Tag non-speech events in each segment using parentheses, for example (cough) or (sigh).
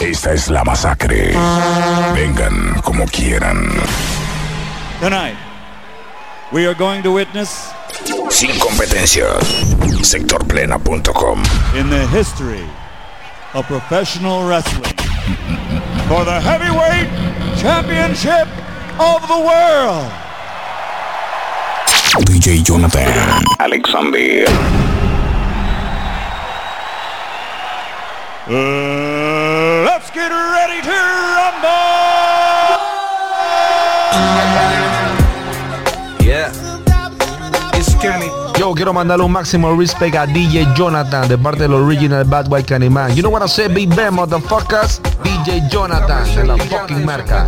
Esta es la masacre. Vengan como quieran. Tonight, we are going to witness Sin competencia. Sectorplena.com. in the history of professional wrestling for the heavyweight championship of the world. DJ Jonathan. Alexander. Uh, let's get ready to rumble! Quiero mandarle un máximo respect a DJ Jonathan de parte del original Bad White Candyman. You know what I say, Big Ben, motherfuckers? DJ Jonathan de la fucking marca.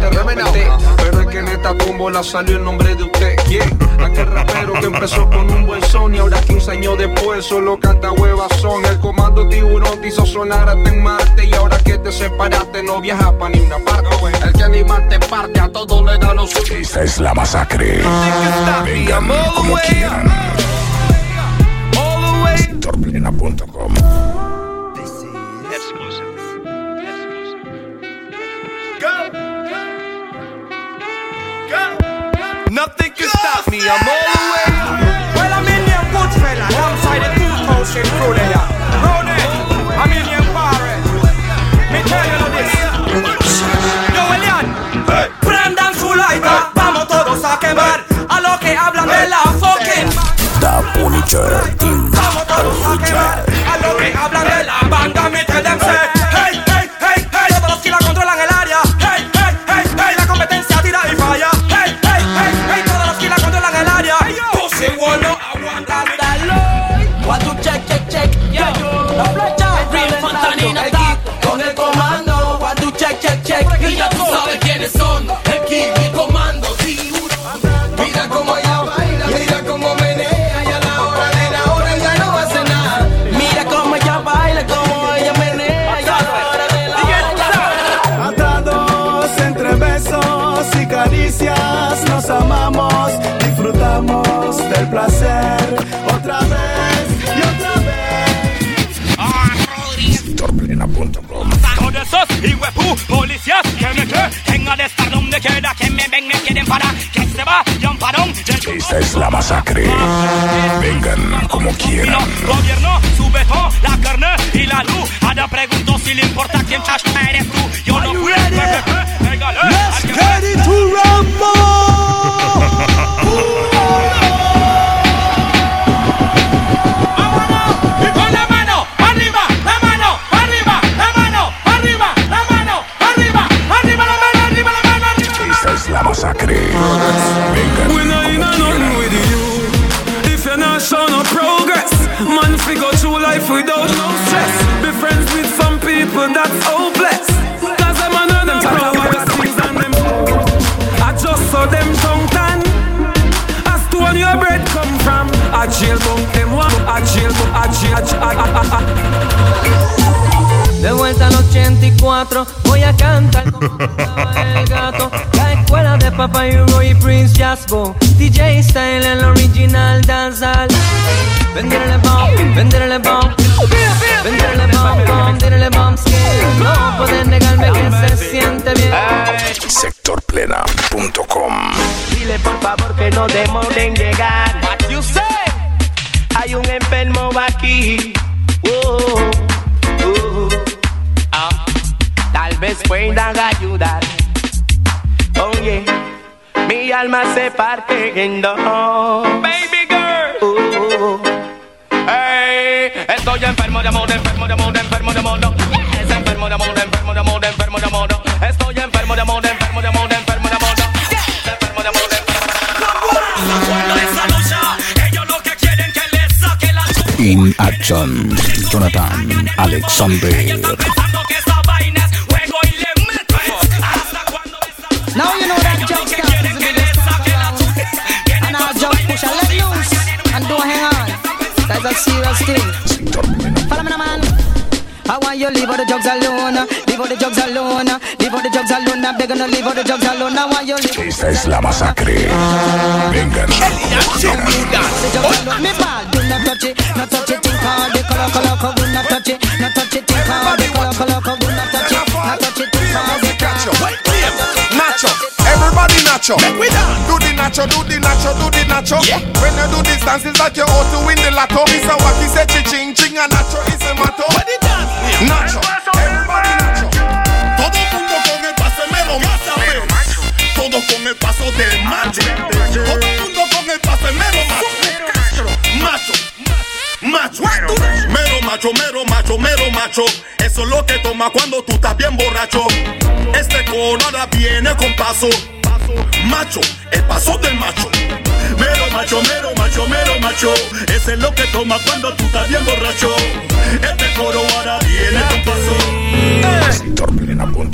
Pero es que en esta tómbola salió el nombre de usted. ¿Quién? Aquel rapero que empezó con un buen son y ahora 15 años después solo canta huevas son. El comando tiburón te hizo sonar hasta en Marte y ahora que te separaste no viajas pa' ni una parte. El que animarte parte a todo le da lo suyo. Esta es la masacre. Vengan como quieran. Sectorplena.com. Nothing can stop me, I'm all the way. Well, I'm in your good fella, alongside the two motion crew there. Road I'm in your party. Eh. Me tell you this. Yo, Elian, prendan su lighter, vamos todos a quemar Punisher Team quemar a lo que hablan Hijuepu policías que me tenga de estar donde quiera que me ven, me quieren parar, que se vayan parón. Esta es la masacre. Vengan como quieran. Gobierno, sube todo, la carne y la luz. Ahora pregunto si le importa quién chacha eres tú. Yo no fui, pégale, al que Ready to rumble! Life without no stress. Be friends with some people that's hopeless. Cause them are none them progress things and them. I just saw them tongue tan. As to when your bread come from. I jail bunk them one. I jail bunk. I jail. I. I- I- De vuelta al 84, voy a cantar como (laughs) el gato. Papa Hugo y Prince Jasbo. DJ Style, el original danzal. Venderle bomb, venderle bomb. Venderle bomb, bomb, venderle bomb. No pueden negarme que se siente bien. Sectorplena.com. Dile por favor que no demoren en llegar. What you say? Hay un enfermo aquí. Oh, oh, ah. Tal vez puedan ayudar. Oye, mi alma se parte en dos. Baby girl. Oh, Hey, estoy enfermo de amor, enfermo de amor, enfermo de amor. Es enfermo de amor, enfermo de amor, enfermo de amor. Estoy enfermo de amor, enfermo de amor, enfermo de amor. Enfermo de amor, enfermo saque la In Action. Jonathan Alexander. nice. Follow me, man. I want you leave all the drugs alone, leave all the drugs alone, leave all the drugs alone. I'm begging to leave all the drugs alone. I want you leave. Esta es la masacre. Me do not touch it, not touch it. Think hard, the color, color, color, do not touch it, not touch it. Think hard, the color, color, color, do not touch it, not touch it. Think hard. Nacho, everybody, nacho. Do the nacho, do the nacho, do the nacho. Yeah. When you do this dance, it's like you're out to win the lotto. It's a wacky say ching ching a nacho is a mato. What the dance? Nacho. Everybody nacho. Todo mundo con el paso mero más a ver. Todo con el paso del macho. Todo mundo con el paso mero macho. Macho. Macho, mero macho, mero macho, mero macho. Eso es lo que toma cuando tú estás bien borracho. Este coro ahora viene con paso. Macho, el paso del macho. Mero macho, mero macho, mero macho. Ese es lo que toma cuando tú estás bien borracho. Este coro ahora viene con paso.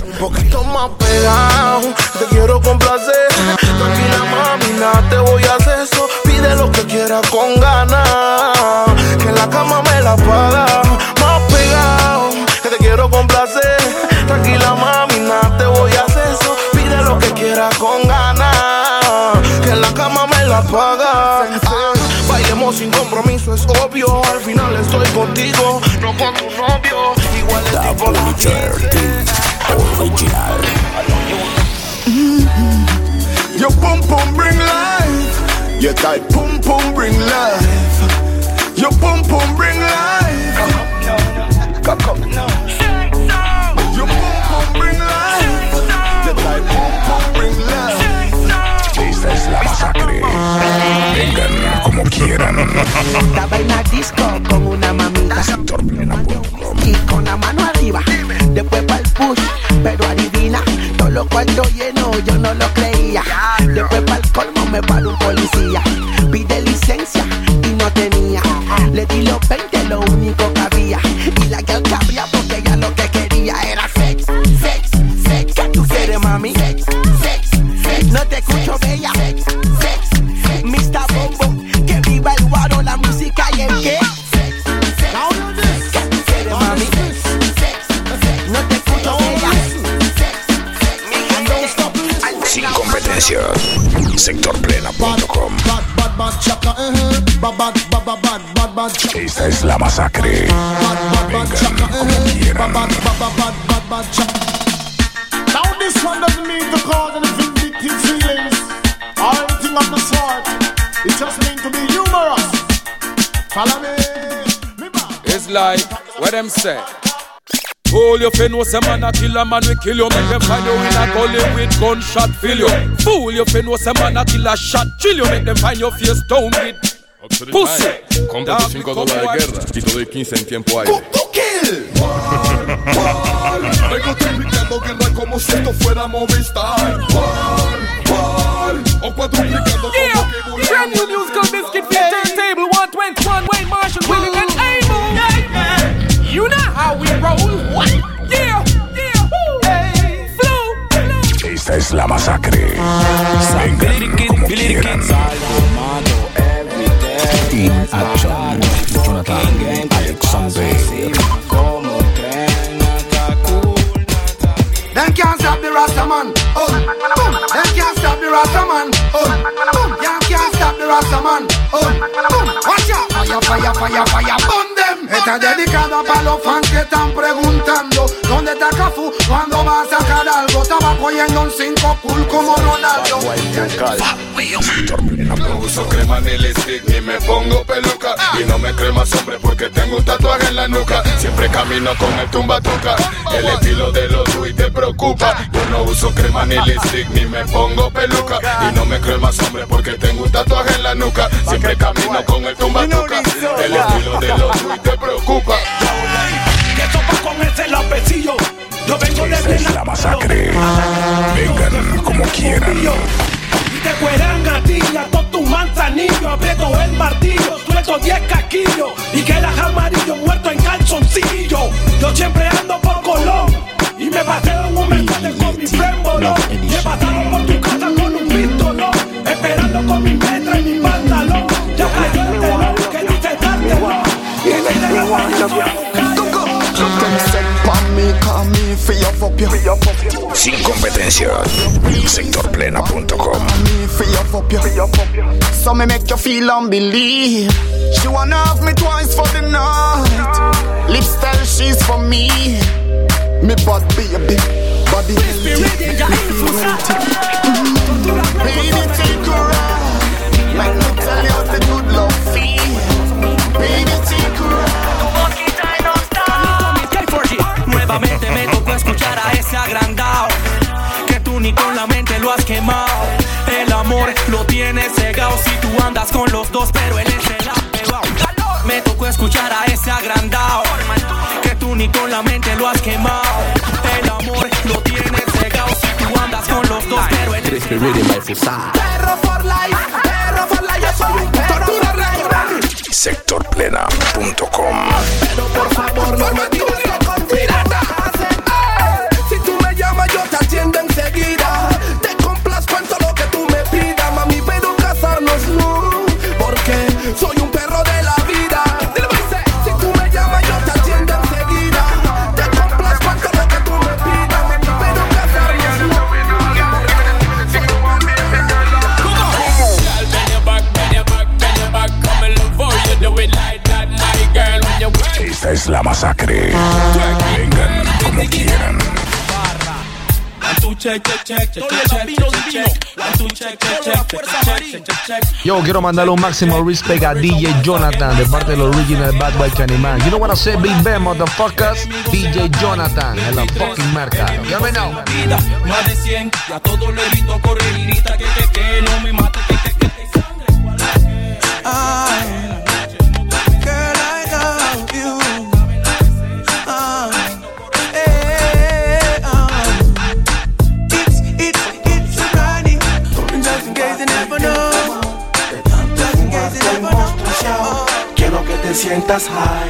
Un poquito más pegado, te quiero complacer. Tranquila, mami, nada te voy a hacer eso. Pide lo que quieras con ganas. Que en la cama me la paga. Más pegado, que te quiero complacer. Tranquila, mami, paga. Ah, bailemos sin compromiso, es obvio. Al final estoy contigo, no con tu novio. Igual es tipo Original. Your pum pum bring life. Your tight pum pum bring life. Your pum pum bring life. Vengan como quieran. Estaba en la disco con una mamita y con la mano arriba. Después para el push, pero adivina, todos los cuartos llenos, yo no lo creía. Después para el colmo me paró un policía. Pide licencia y no tenía. Le di los 20, lo único Sectorplena.com. Esta es la masacre. Vengan como quieran. Now this one doesn't mean to cause any vindictive feelings or anything of the sort. It just means to be humorous. Follow me. It's like what them say. Fool you fin know say man a kill a man we kill you. Make them find you in a gully with gunshot fill you. Fool you fin know say man a kill a shot chill you. Make them find your face down with pussy. Compra tus 5 dólares de guerra y te doy 15 en tiempo aire. Vengo triplicando guerra como si esto fuera Movistar. War, war, o cuadruplicando como que Esta es la masacre. Vengan como quieran. In action. Jonathan Alexander. Them can't stop the Rasta man. Oh, boom. Them can't stop the Rasta man. Oh, boom. Them can't stop the Rasta man. Oh, boom. Watch out. Fire, fire, fire, fire. Burn them. Está dedicada para los fans que están preguntando ¿Dónde está Cafú? ¿Cuándo va a sacar algo? Estaba cogiendo un 5 cool como Ronaldo. No uso crema ni lipstick ni me pongo peluca. Y no me cremas hombre porque tengo un tatuaje en la nuca. Siempre camino con el tumbatuca El estilo de los y te preocupa. Yo no uso crema ni lipstick ni me pongo peluca. Y no me cremas hombre porque tengo un tatuaje en la nuca. Siempre camino con el tumbatuca El estilo de los y te preocupa Que con ese lapecillo. Yo vengo de es la masacre. Vengan como quieran. Y te cueran gatilla, todo tu manzanillo, aprieto el martillo, suelto 10 casquillos y quedas amarillo muerto en calzoncillo. Yo siempre ando por Colón y me paseo en un Mercedes con mi Sin competencia. Sectorplena.com. So me make you feel unbelief. She wanna have me twice for the night. Lifestyle, she's for me. Me bad baby, body healthy. Me feel empty. Baby, take a ride. Let me tell you what the good love feel. Baby, lo has quemado El amor lo tienes cegado Si tú andas con los dos pero él es el apegado. Me tocó escuchar a ese agrandado. Que tú ni con la mente lo has quemado. El amor lo tienes cegado Si tú andas con los dos pero él es el Perro for life, perro for life, yo soy un perro. Sectorplena.com Pero por favor no me es la masacre. Vengan como quieran. Yo, quiero mandarle un máximo respect a DJ Jonathan de parte del original Bad Boy Candyman. You know what I say, Big Ben, motherfuckers? DJ Jonathan en la fucking marca. You already know. vida, más de 100, y a todo le grito correr y grita que que que no me mate que que que que Ay, que te sientas high.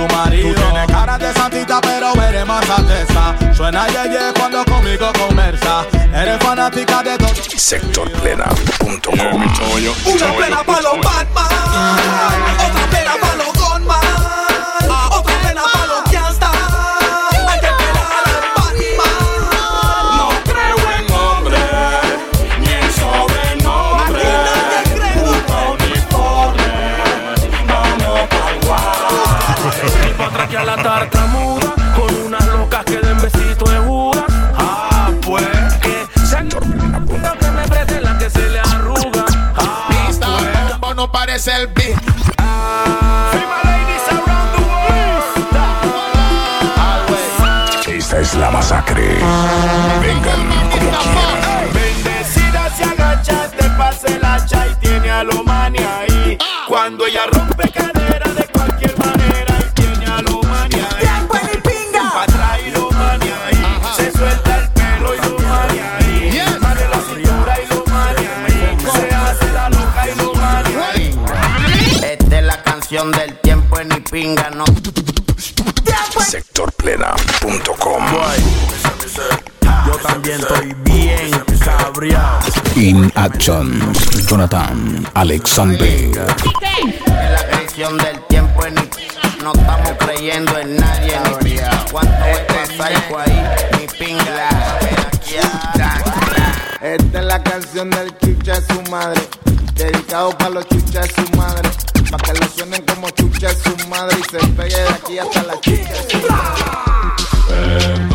Su marido. Tú tienes cara de santita, pero eres más alteza. Suena yeye cuando conmigo conversa. Eres fanática de todo. Sectorplena.com Una plena para los Batman. Otra plena para los Gunman. Otra pues no parece el beat. Esta es la masacre. Vengan como quieran. Bendecida se agacha, te pasa el hacha y tiene a lo ahí. Cuando ella rompe canción del tiempo en mi pinga, no. Sectorplena.com Yo también estoy bien cabreado. In Action. Jonathan Alexander. Es la canción del tiempo en mi No estamos creyendo en nadie. Ni cuánto este psycho ahí, mi pinga. Esta es la canción del chucha de su madre. Dedicado para los chuchas de su madre. Para que lo suenen como chucha de su madre y se pegue de aquí hasta la chucha de su madre.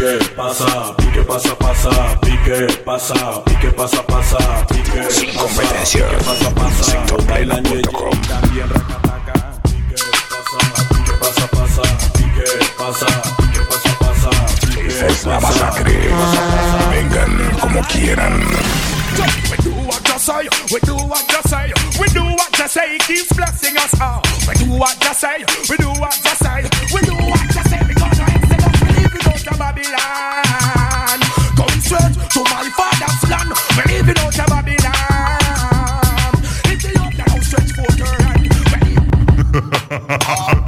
pique, pasa, pique, pasa, pasa, pique, pasa, pique, pasa, pasa, pique. Sin competencia. Pasa, pasa, También. Pique, pasa, pasa, pique, pasa, pique, pasa, pasa. Es la masacre. Vengan como quieran. We do what you say, we do what you say, we do what you say, keeps blessing us all. We do what you say, we do what you say, we do what you say. it out of Babylon. It's the up now, stretch forth. (laughs)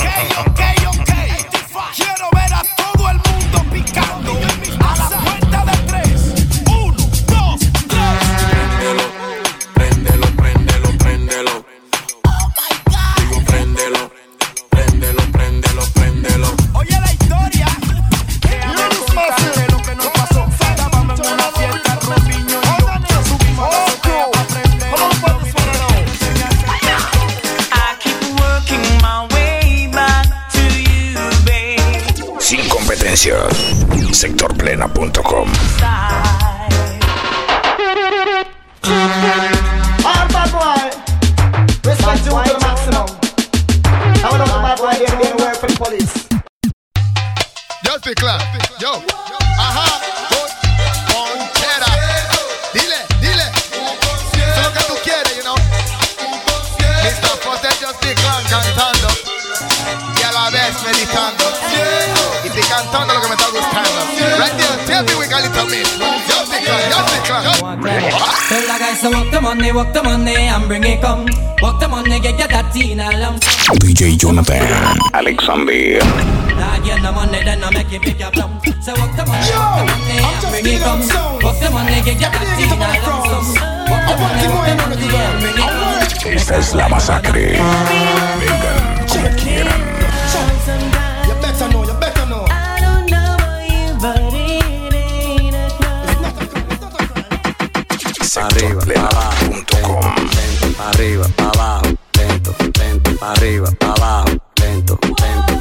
I up the money, bring it come. Esta es la masacre. Vengan como quieran. You better know, Arriba, abajo, lento, lento, arriba, abajo, lento, lento,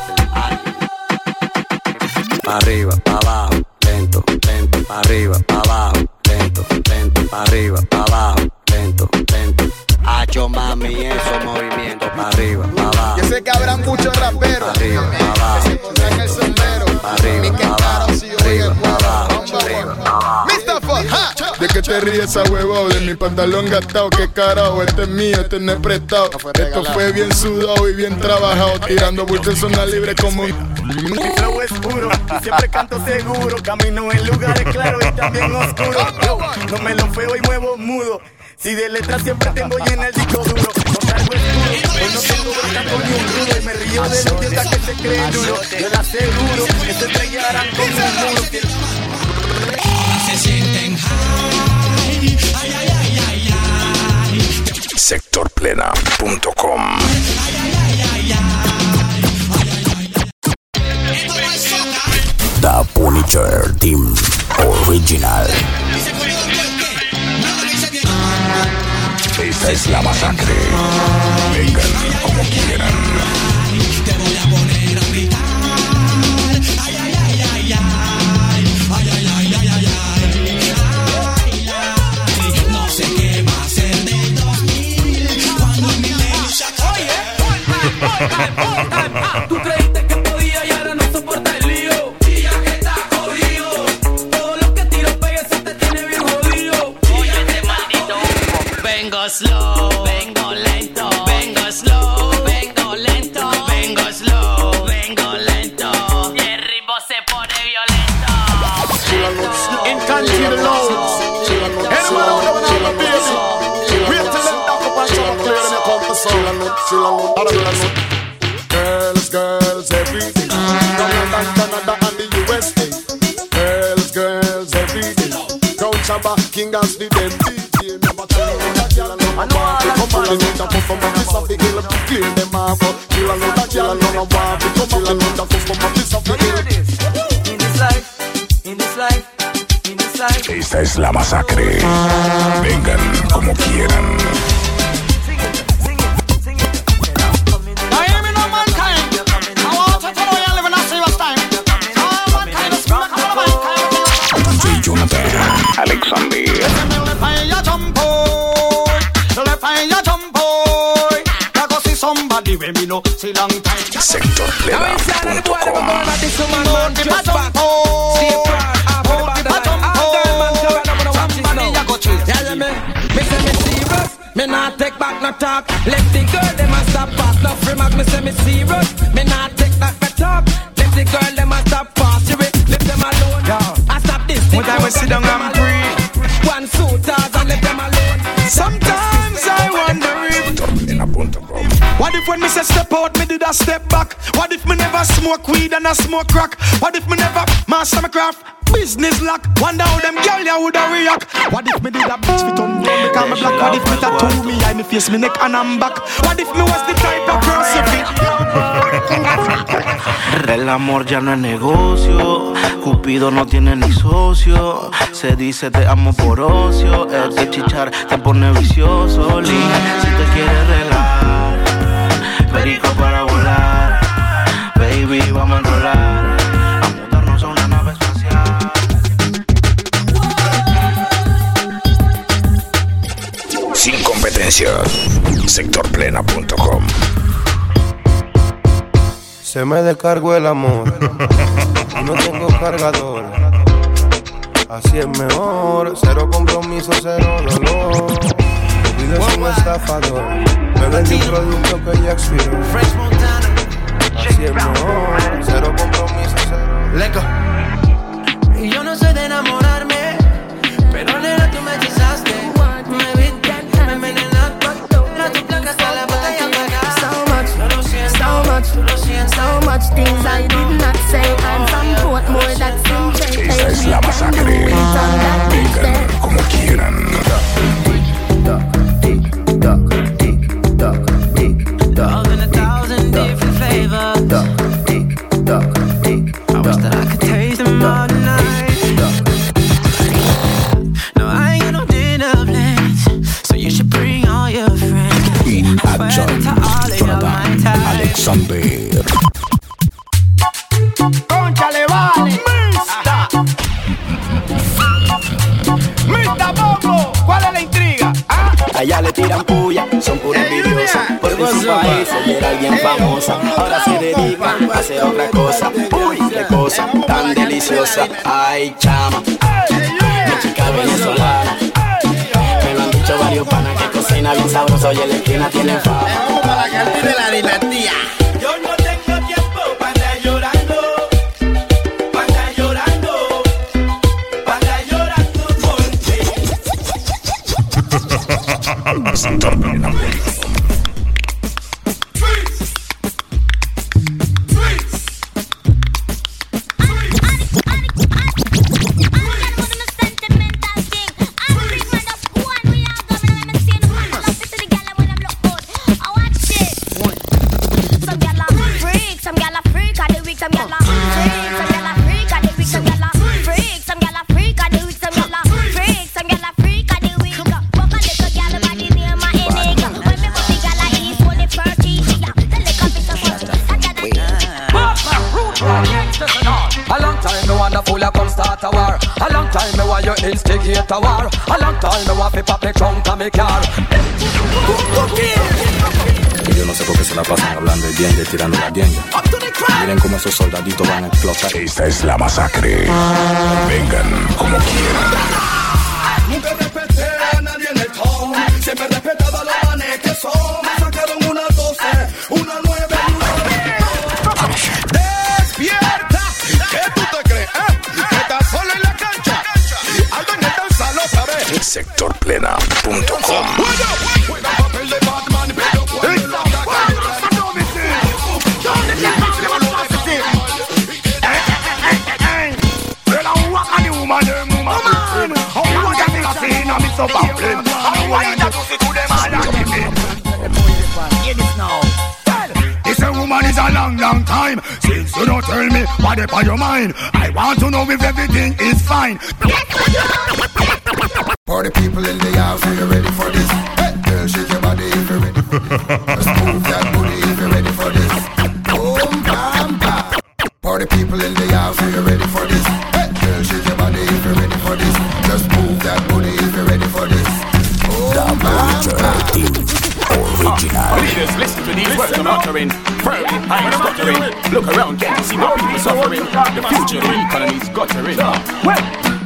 pa' arriba, pa' abajo, lento, lento, pa' arriba, pa' abajo, lento, lento, pa' arriba, pa' abajo, lento, lento. Hacho mami, esos movimientos, pa' arriba, pa' abajo. Yo sé que habrá muchos raperos Pa' arriba, pa' abajo, que se pondrán el sombrero. pa' arriba, abajo, si yo voy arriba, abajo, arriba, abajo. ¿De qué te ríes a huevo? De mi pantalón gastado, qué carajo, este es mío, este no es prestado. Esto fue bien sudado y bien trabajado, tirando bulto en zona libre como un... Mi flow es puro, siempre canto seguro. Camino en lugares claros y también oscuros. Yo no me lo feo y muevo mudo. Si de letras siempre tengo lleno el disco duro. No traigo escudo, hoy no tengo ni un rudo. Y me río de los dientes que se creen duro. Yo Girls, girls, every day. Canada, Canada, and the USA. Girls, girls, every day. Crown Shabba, King as the that and no want to come on. They need to come from a piece of the hill them off. Kill a lot of come on. They need to come from a piece of the hill. In this life, in this life, in this life. Esta es la masacre. Vengan como quieran. the way me know, see long time. Sectorplena.com More the bottom pole. More the bottom pole. Somebody a go chase. Yeah, yeah, me. Me say me serious. Me not take back no talk. Let the girl them a stop back. No free mark. Me say me serious. A step back? What if me never smoke weed and I smoke crack? What if me never master my craft? Business lock. Wonder how them girl ya woulda react. What if me did a bitch fit on me because me black? What if me tattoo me eye, me face, me neck and I'm back? What if me was the type of person? El amor ya no es negocio, Cupido no tiene ni socio. Se dice te amo por ocio, el de chichar te pone vicioso. Link, si te quieres regalar, perico para volar. Baby, vamos a enrolar, a mudarnos a una nave espacial. Sin competencia. Sectorplena.com. Se me descargó el amor y (laughs) no tengo cargador. Así es mejor, cero compromiso, cero dolor. Olvido es un estafador, me vendí un producto que ya expiró. Así es mejor, cero compromiso, cero. Leco. Y yo no sé de enamorarme, pero nena tú me hechizaste. Me viste, me envenenaste. La tu placa hasta la botella apagada. So much, Yo lo siento, so much, lo sientes. so much things I did not say. And some put more that's in change. Esta es la masacre. Vengan como quieran. Alexander. Conchale, vale. Mista. Mista Bobo. ¿Cuál es la intriga? ¿Ah? Allá le tiran puya, son pura envidiosas. Porque en su país ella era alguien famosa. Ahora se dedican a hacer otra cosa. Uy, qué cosa tan deliciosa. Ay, chama. Mi chica venezolana. Me lo han dicho varios panas que cocina bien sabroso y en la esquina tiene fama. La. Some gyal a freak, some gyal a freak of the week, some gyal a freak, some gyal a freak of the week, some gyal a freak, some gyal a freak of the week, some gyal a freak, some gyal a freak of the week. Fuck a little gyal by the name of Enigma. When me put the gyal a east, when the party, yeah, the liquor fit the front. A long time me want the fool come start a war. A long time me want you instigate a war. A long time me want fi pop the trunk of me car. Y yo no sé por qué se la pasan hablando y bien, tirando la dienga. Miren cómo esos soldaditos van a explotar. Esta es la masacre. Vengan como quieran. Nunca respeté a nadie en el town. Siempre he respetado a los manes que son. Me sacaron una 12, una 9 y una ¡Despierta! ¿Qué tú te crees? eh? ¿Que estás solo en la cancha? Algo en el danza lo sabes. Sectorplena.com. This a woman is a long, long time since you don't tell me what is on your mind. I want to know if everything is fine. Party people in the house, are you ready for this? Hey, girl, shake your body if you're ready for this. Just move that booty if you're ready for this. Boom, bam, bam. Party people in the house, are you ready for this? Original. Leaders, listen to these words I'm uttering. Firmly, I'm stuttering. Look around, can you see my people suffering? The future of the economy's guttering. Well,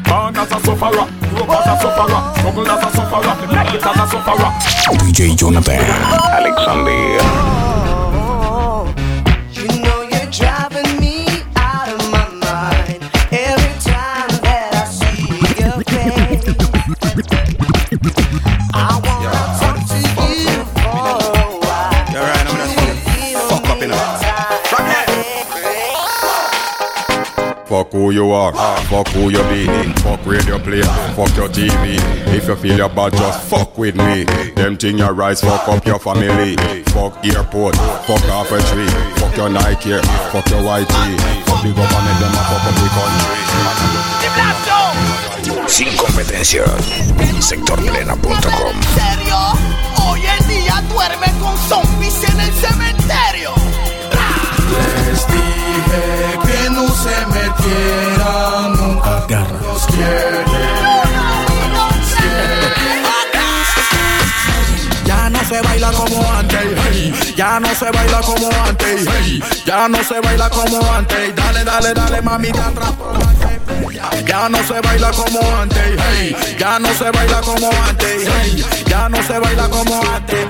born as a sufferer, Move as a sufferer, struggle as a sufferer, make it as a sufferer. DJ Jonathan Alexander. Who you are, fuck who you be, fuck radio play, fuck your TV. If you feel your bad, just fuck with me. Them thing your rise, fuck up your family. Fuck airport, fuck off a tree, fuck your Nike, fuck your white. Fuck the government, them a fuck up the country. Sin competencia. Sectorplena.com. serio? Hoy en día duerme con zombies en el cementerio. Les dije que no nunca los Ya no se baila como antes, hey. ya no se baila como antes, hey. ya no se baila como antes. Dale, dale, dale, mami, atrás. Ya no se baila como antes, hey. ya no se baila como antes, hey. ya no se baila como antes.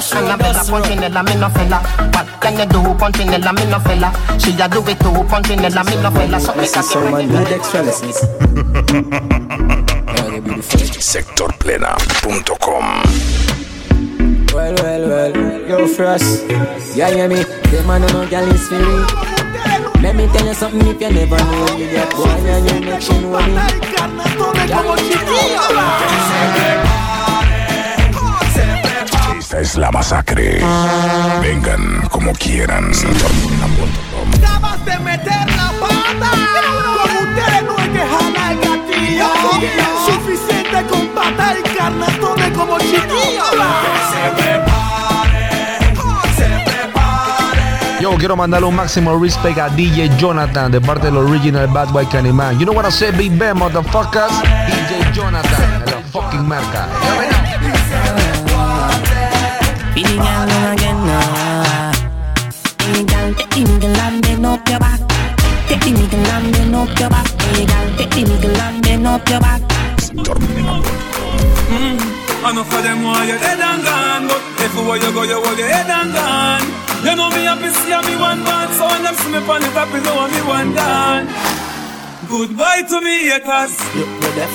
Annabella, Annabella, Punchinella, me no fella. What can you do, Punchinella, me no fella? She a do it too, Punchinella, me no fella. So make a Sectorplena.com. Well, well, well, yo, Frost. Yeah, hear me? The man no girl is free. Let me tell you something if you never know me. That boy and you make she know me. Esta es la masacre. Vengan como quieran. Acabas de meter la pata. Con ustedes no hay que jalar el gatillo. Suficiente con pata y carnatones como chiquillos. Yo, quiero mandarle un máximo respect a DJ Jonathan de parte del original Bad Boy Candyman. You know what I say, Big Ben, motherfuckers? DJ Jonathan, de la fucking marca. See me on the top, you know me one gone Goodbye to me haters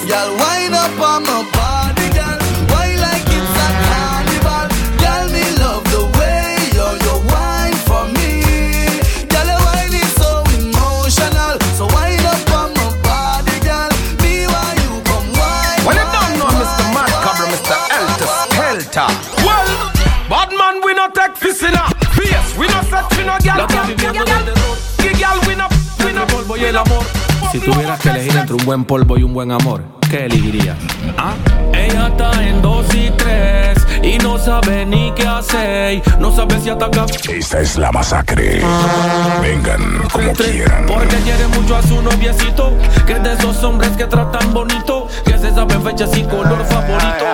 Girl, wind up on my body, y el amor. Si tuvieras que elegir entre un buen polvo y un buen amor, ¿qué elegirías? ¿Ah? Ella está en dos y tres y no sabe ni qué hacer. No sabe si atacar. Esta es la masacre. Vengan como quieran. Porque quiere mucho a su noviecito, que es de esos hombres que tratan bonito, que se saben fechas y color favorito.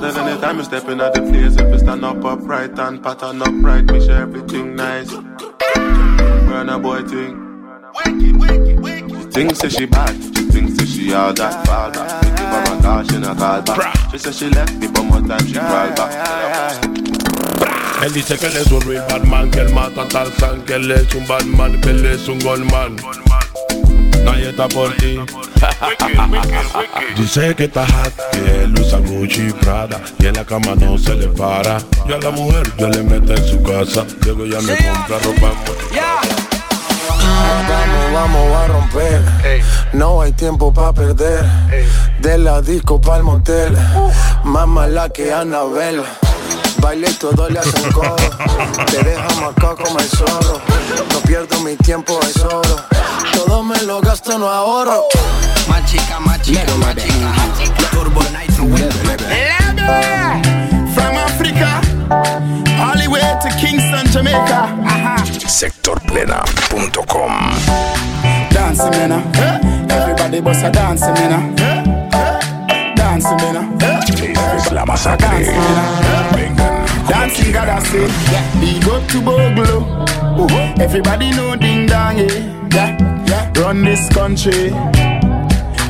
Then anytime you step in at the place, if you stand up upright and pattern upright, make sure everything nice. Burn a boy thing. She thinks that she bad, she thinks that she all that fall back. We give her a call, she not call back. She said she left me, but more time she crawl back. Él dice que él es un real bad man, que él mata a Tarzan, que él es un bad man, que él es un gunman. Nadie está por ti. Dice que está hot, que él usa Gucci y Prada y en la cama no se le para. Yo a la mujer yo le meto en su casa, luego ya me compra ropa. Vamos, vamos a romper. No hay tiempo para perder. De la disco pa'l motel. Más mala que Anabel. Baile y todo le hacen coro. Te deja marcado como el zorro. No pierdo mi tiempo, es oro. Todo me lo gasto, no ahorro. Más chica, más chica, más chica. Sectorplena.com. Dancing, now. Everybody bust a dancing, me now. Dancing, now. Esta es la masacre. Dancing, gotta say. He go to Boglo. Uh-huh. Everybody know ding dong, yeah. yeah. Run this country.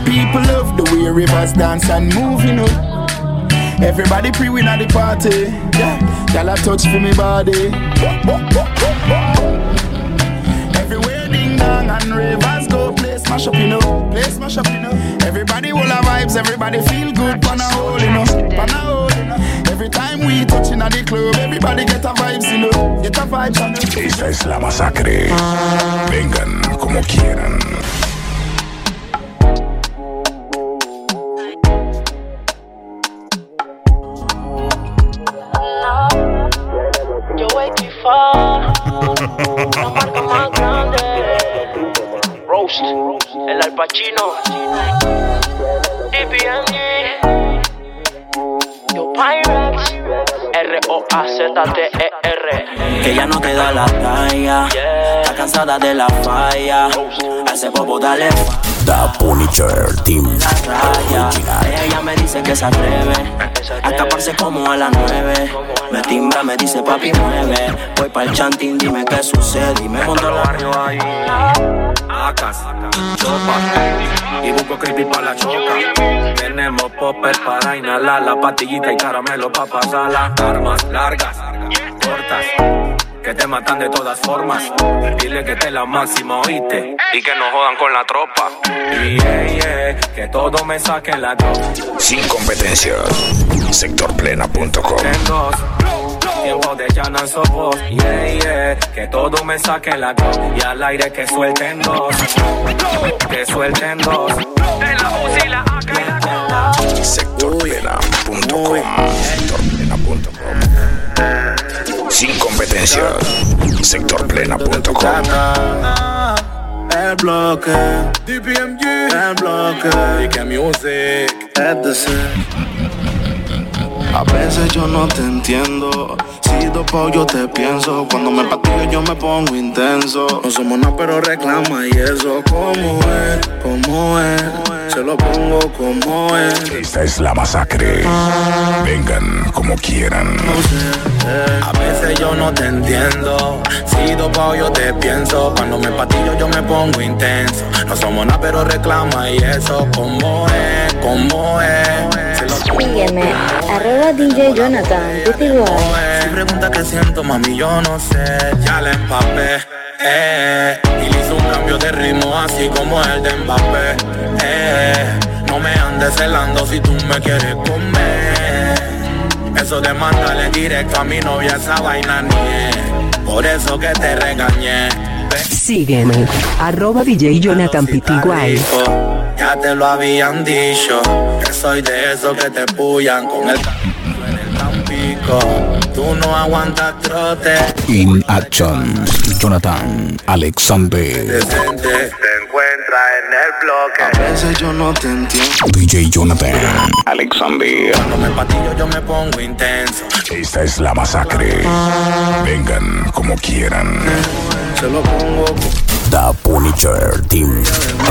People love the way rivers dance and move, you know. Everybody pre win at the party. Yeah, y'all touch for me body. Everywhere and rivers go, play smash up, you know. Play smash up, you know. Everybody will have vibes, everybody feel good, pan a hole, you know. Pan a hole, you know. Every time we touching at the club, everybody get a vibes, you know. Get a vibes. Esta es la masacre. Vengan como quieran. Pacino, DPMG, Yo Pyrex, R-O-A-Z-T-E-R. Que ya no te da la talla. Está cansada de la falla. Ese bobo dale The Punisher Team raya. Ella me dice que se atreve a escaparse como a las nueve. Me timbra, me dice papi mueve. Voy pa'l chantín, dime qué sucede. Y me monto la barrio ahí. Acas, chopa y busco creepy pa' la choca. Tenemos popper para inhalar la pastillita y caramelo pa' pasarla. Armas largas, cortas, que te matan de todas formas. Dile que te la máxima, oíste, y que no jodan con la tropa. Y yeah, yeah, que todo me saquen la dos. Sin competencia. Sectorplena.com. Tiempo de llanan sopos, yeah, yeah Que todo me saquen la dos Y al aire que suelten dos Que suelten dos De la UCI, la AK y la Sectorplena.com. Sectorplena.com. Sin competencia. Sectorplena.com. El bloque, DPMG, el bloque, music, ETC. A veces yo no te entiendo. Si dopo yo te pienso. Cuando me patillo yo me pongo intenso. No somos nada, pero reclama y eso. ¿Cómo es? ¿Cómo es? Se lo pongo como es. Esta es la masacre. Vengan como quieran. A veces yo no te entiendo. Si dopo yo te pienso. Cuando me patillo yo me pongo intenso. No somos nada, pero reclama y eso. ¿Cómo es? ¿Cómo es? Sígueme, arroba DJ Jonathan. Si pregunta qué siento, mami, yo no sé. Ya la empapé, eh. Y le hice un cambio de ritmo así como el de Mbappé, eh. No me andes celando si tú me quieres comer. Eso de mandarle directo a mi novia, esa vaina ni es. Por eso que te regañé. Sígueme, arroba DJ Jonathan Pitiguay. Ya te lo habían dicho, que soy de esos que te pullan con el en el tampico. Tú no aguantas trote, In Action. Jonathan Alexander. decente. Te encuentra en el bloque. A veces yo no te entiendo. DJ Jonathan Alexander. Cuando me patillo yo me pongo intenso. Esta es la masacre. Vengan como quieran. Se lo pongo The Punisher Team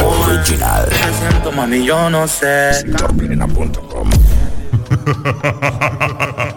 Original. Me siento, mami, yo no sé. Sectorplena.com. (laughs)